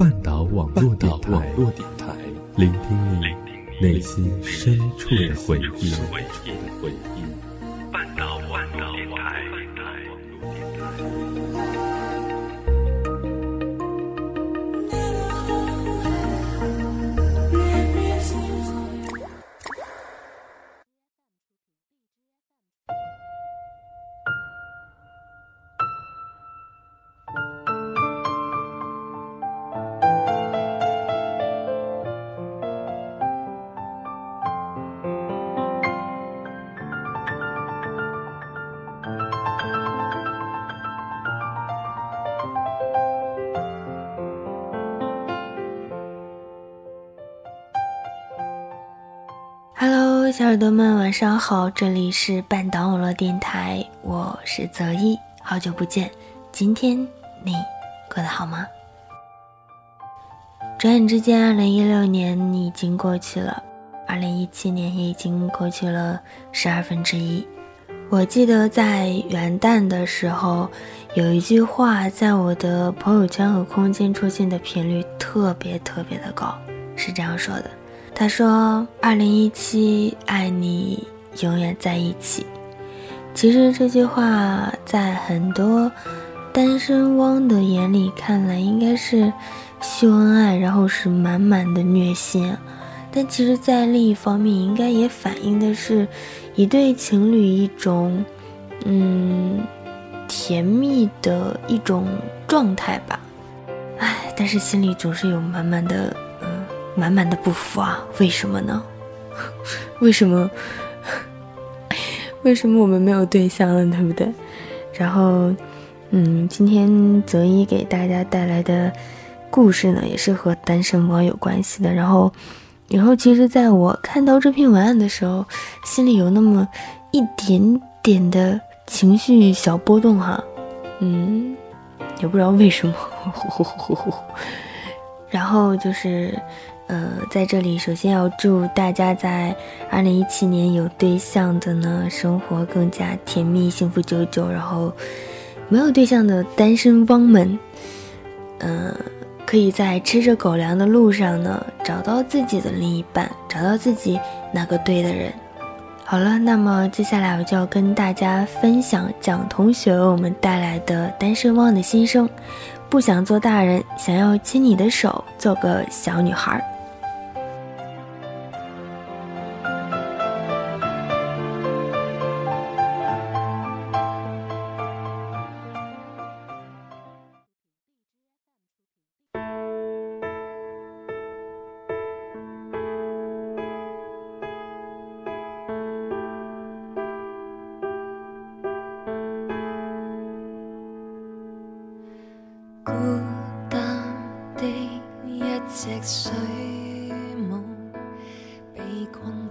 半岛网络电台，聆听你内心深处的回忆。小耳朵们，晚上好！这里是半岛网络电台，我是泽一，好久不见，今天你过得好吗？转眼之间，二零一六年已经过去了，二零一七年也已经过去了十二分之一。我记得在元旦的时候，有一句话在我的朋友圈和空间出现的频率特别特别的高，是这样说的。他说：“二零一七，爱你永远在一起。”其实这句话在很多单身汪的眼里看来，应该是秀恩爱，然后是满满的虐心。但其实，在另一方面，应该也反映的是一对情侣一种嗯甜蜜的一种状态吧。唉，但是心里总是有满满的。满满的不服啊！为什么呢？为什么？为什么我们没有对象了，对不对？然后，嗯，今天泽一给大家带来的故事呢，也是和单身汪有关系的。然后，然后，其实在我看到这篇文案的时候，心里有那么一点点的情绪小波动哈，嗯，也不知道为什么。然后就是。呃，在这里首先要祝大家在二零一七年有对象的呢，生活更加甜蜜、幸福久久。然后，没有对象的单身汪们，嗯，可以在吃着狗粮的路上呢，找到自己的另一半，找到自己那个对的人。好了，那么接下来我就要跟大家分享蒋同学为我们带来的单身汪的心声：不想做大人，想要牵你的手，做个小女孩。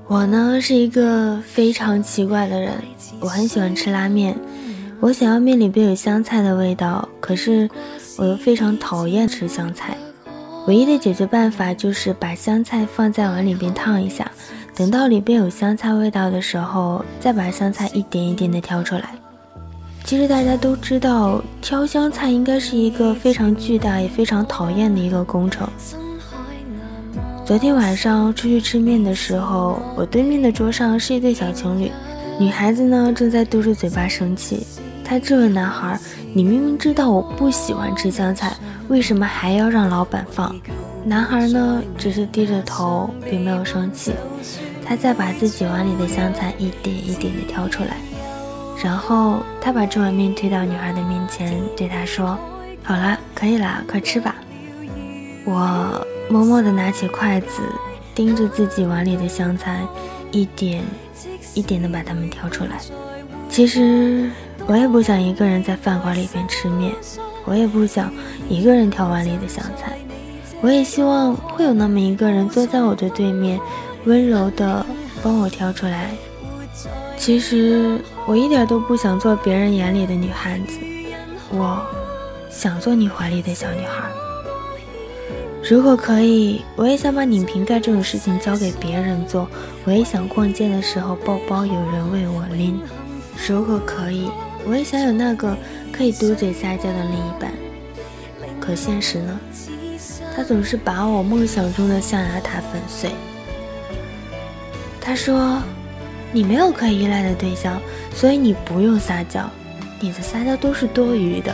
我呢是一个非常奇怪的人，我很喜欢吃拉面，我想要面里边有香菜的味道，可是我又非常讨厌吃香菜。唯一的解决办法就是把香菜放在碗里边烫一下，等到里边有香菜味道的时候，再把香菜一点一点的挑出来。其实大家都知道，挑香菜应该是一个非常巨大也非常讨厌的一个工程。昨天晚上出去吃面的时候，我对面的桌上是一对小情侣，女孩子呢正在嘟着嘴巴生气，她质问男孩：“你明明知道我不喜欢吃香菜，为什么还要让老板放？”男孩呢只是低着头，并没有生气，他再把自己碗里的香菜一点一点的挑出来，然后他把这碗面推到女孩的面前，对她说：“好了，可以了，快吃吧。”我。默默地拿起筷子，盯着自己碗里的香菜，一点一点地把它们挑出来。其实我也不想一个人在饭馆里边吃面，我也不想一个人挑碗里的香菜。我也希望会有那么一个人坐在我的对面，温柔地帮我挑出来。其实我一点都不想做别人眼里的女汉子，我想做你怀里的小女孩。如果可以，我也想把拧瓶盖这种事情交给别人做。我也想逛街的时候包包有人为我拎。如果可以，我也想有那个可以嘟嘴撒娇的另一半。可现实呢？他总是把我梦想中的象牙塔粉碎。他说：“你没有可以依赖的对象，所以你不用撒娇，你的撒娇都是多余的。”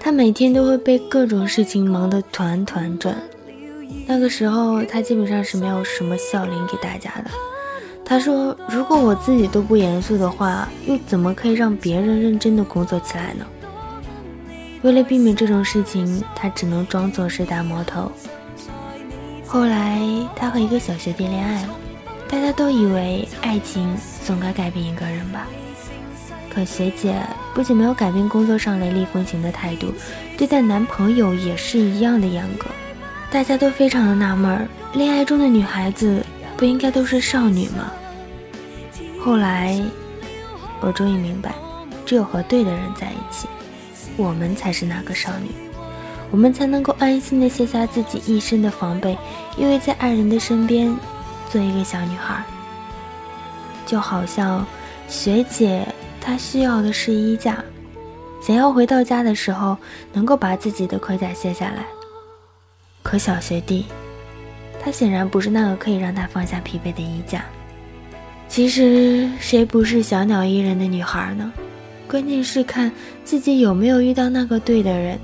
他每天都会被各种事情忙得团团转。那个时候，他基本上是没有什么笑脸给大家的。他说：“如果我自己都不严肃的话，又怎么可以让别人认真的工作起来呢？”为了避免这种事情，他只能装作是大魔头。后来，他和一个小学弟恋爱了。大家都以为爱情总该改变一个人吧，可学姐不仅没有改变工作上雷厉风行的态度，对待男朋友也是一样的严格。大家都非常的纳闷儿，恋爱中的女孩子不应该都是少女吗？后来，我终于明白，只有和对的人在一起，我们才是那个少女，我们才能够安心的卸下自己一身的防备，因为在爱人的身边。做一个小女孩，就好像学姐他需要的是衣架，想要回到家的时候能够把自己的盔甲卸下来。可小学弟，他显然不是那个可以让他放下疲惫的衣架。其实谁不是小鸟依人的女孩呢？关键是看自己有没有遇到那个对的人，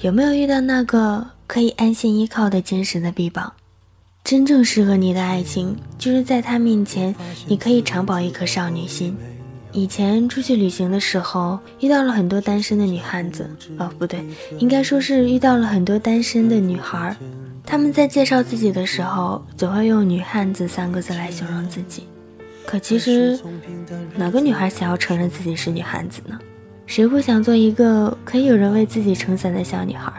有没有遇到那个可以安心依靠的坚实的臂膀。真正适合你的爱情，就是在他面前，你可以常保一颗少女心。以前出去旅行的时候，遇到了很多单身的女汉子，哦，不对，应该说是遇到了很多单身的女孩。他们在介绍自己的时候，总会用“女汉子”三个字来形容自己。可其实，哪个女孩想要承认自己是女汉子呢？谁不想做一个可以有人为自己撑伞的小女孩？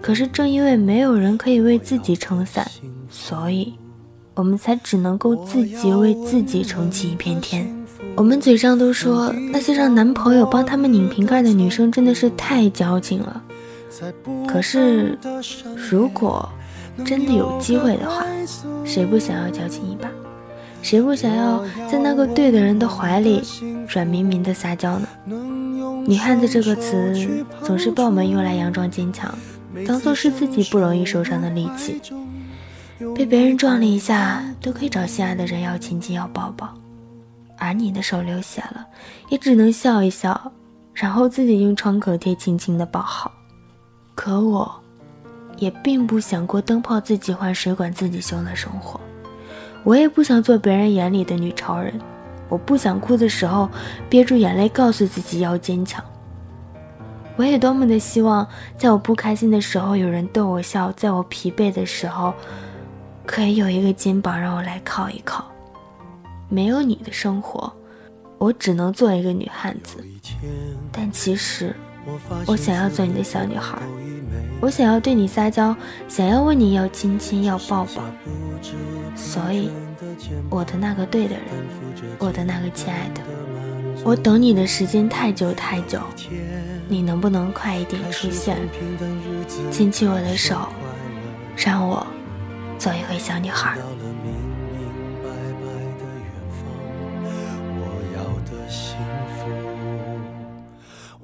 可是正因为没有人可以为自己撑伞。所以，我们才只能够自己为自己撑起一片天。我们嘴上都说那些让男朋友帮他们拧瓶盖的女生真的是太矫情了。可是，如果真的有机会的话，谁不想要矫情一把？谁不想要在那个对的人的怀里软绵绵的撒娇呢？女汉子这个词总是被我们用来佯装坚强，当做是自己不容易受伤的利器。被别人撞了一下，都可以找心爱的人要亲亲要抱抱，而你的手流血了，也只能笑一笑，然后自己用创可贴轻轻的包好。可我，也并不想过灯泡自己换、水管自己修的生活，我也不想做别人眼里的女超人，我不想哭的时候憋住眼泪，告诉自己要坚强。我也多么的希望，在我不开心的时候有人逗我笑，在我疲惫的时候。可以有一个肩膀让我来靠一靠。没有你的生活，我只能做一个女汉子。但其实，我想要做你的小女孩，我想要对你撒娇，想要问你要亲亲要抱抱。所以，我的那个对的人，我的那个亲爱的，我等你的时间太久太久，你能不能快一点出现，牵起我的手，让我。做一回小女孩。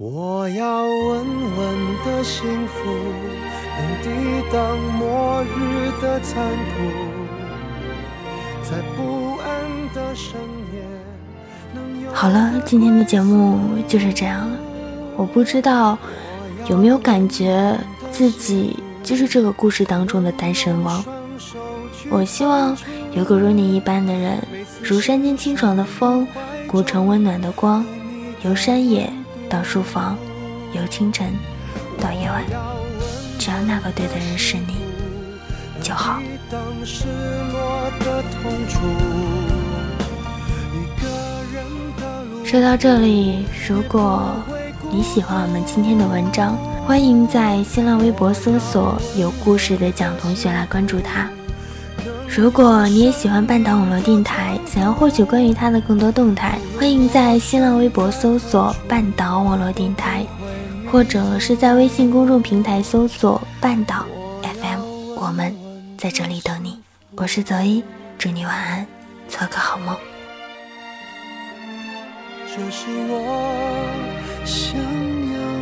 我要稳稳的幸福，能抵挡末日的残酷，在不安的深夜。好了，今天的节目就是这样了。我不知道有没有感觉自己就是这个故事当中的单身汪。我希望有个如你一般的人，如山间清爽的风，古城温暖的光，由山野到书房，由清晨到夜晚，只要那个对的人是你就好。说到这里，如果你喜欢我们今天的文章，欢迎在新浪微博搜索“有故事的蒋同学”来关注他。如果你也喜欢半岛网络电台，想要获取关于他的更多动态，欢迎在新浪微博搜索“半岛网络电台”，或者是在微信公众平台搜索“半岛 FM”。我们在这里等你。我是泽一，祝你晚安，做个好梦。这是我想要。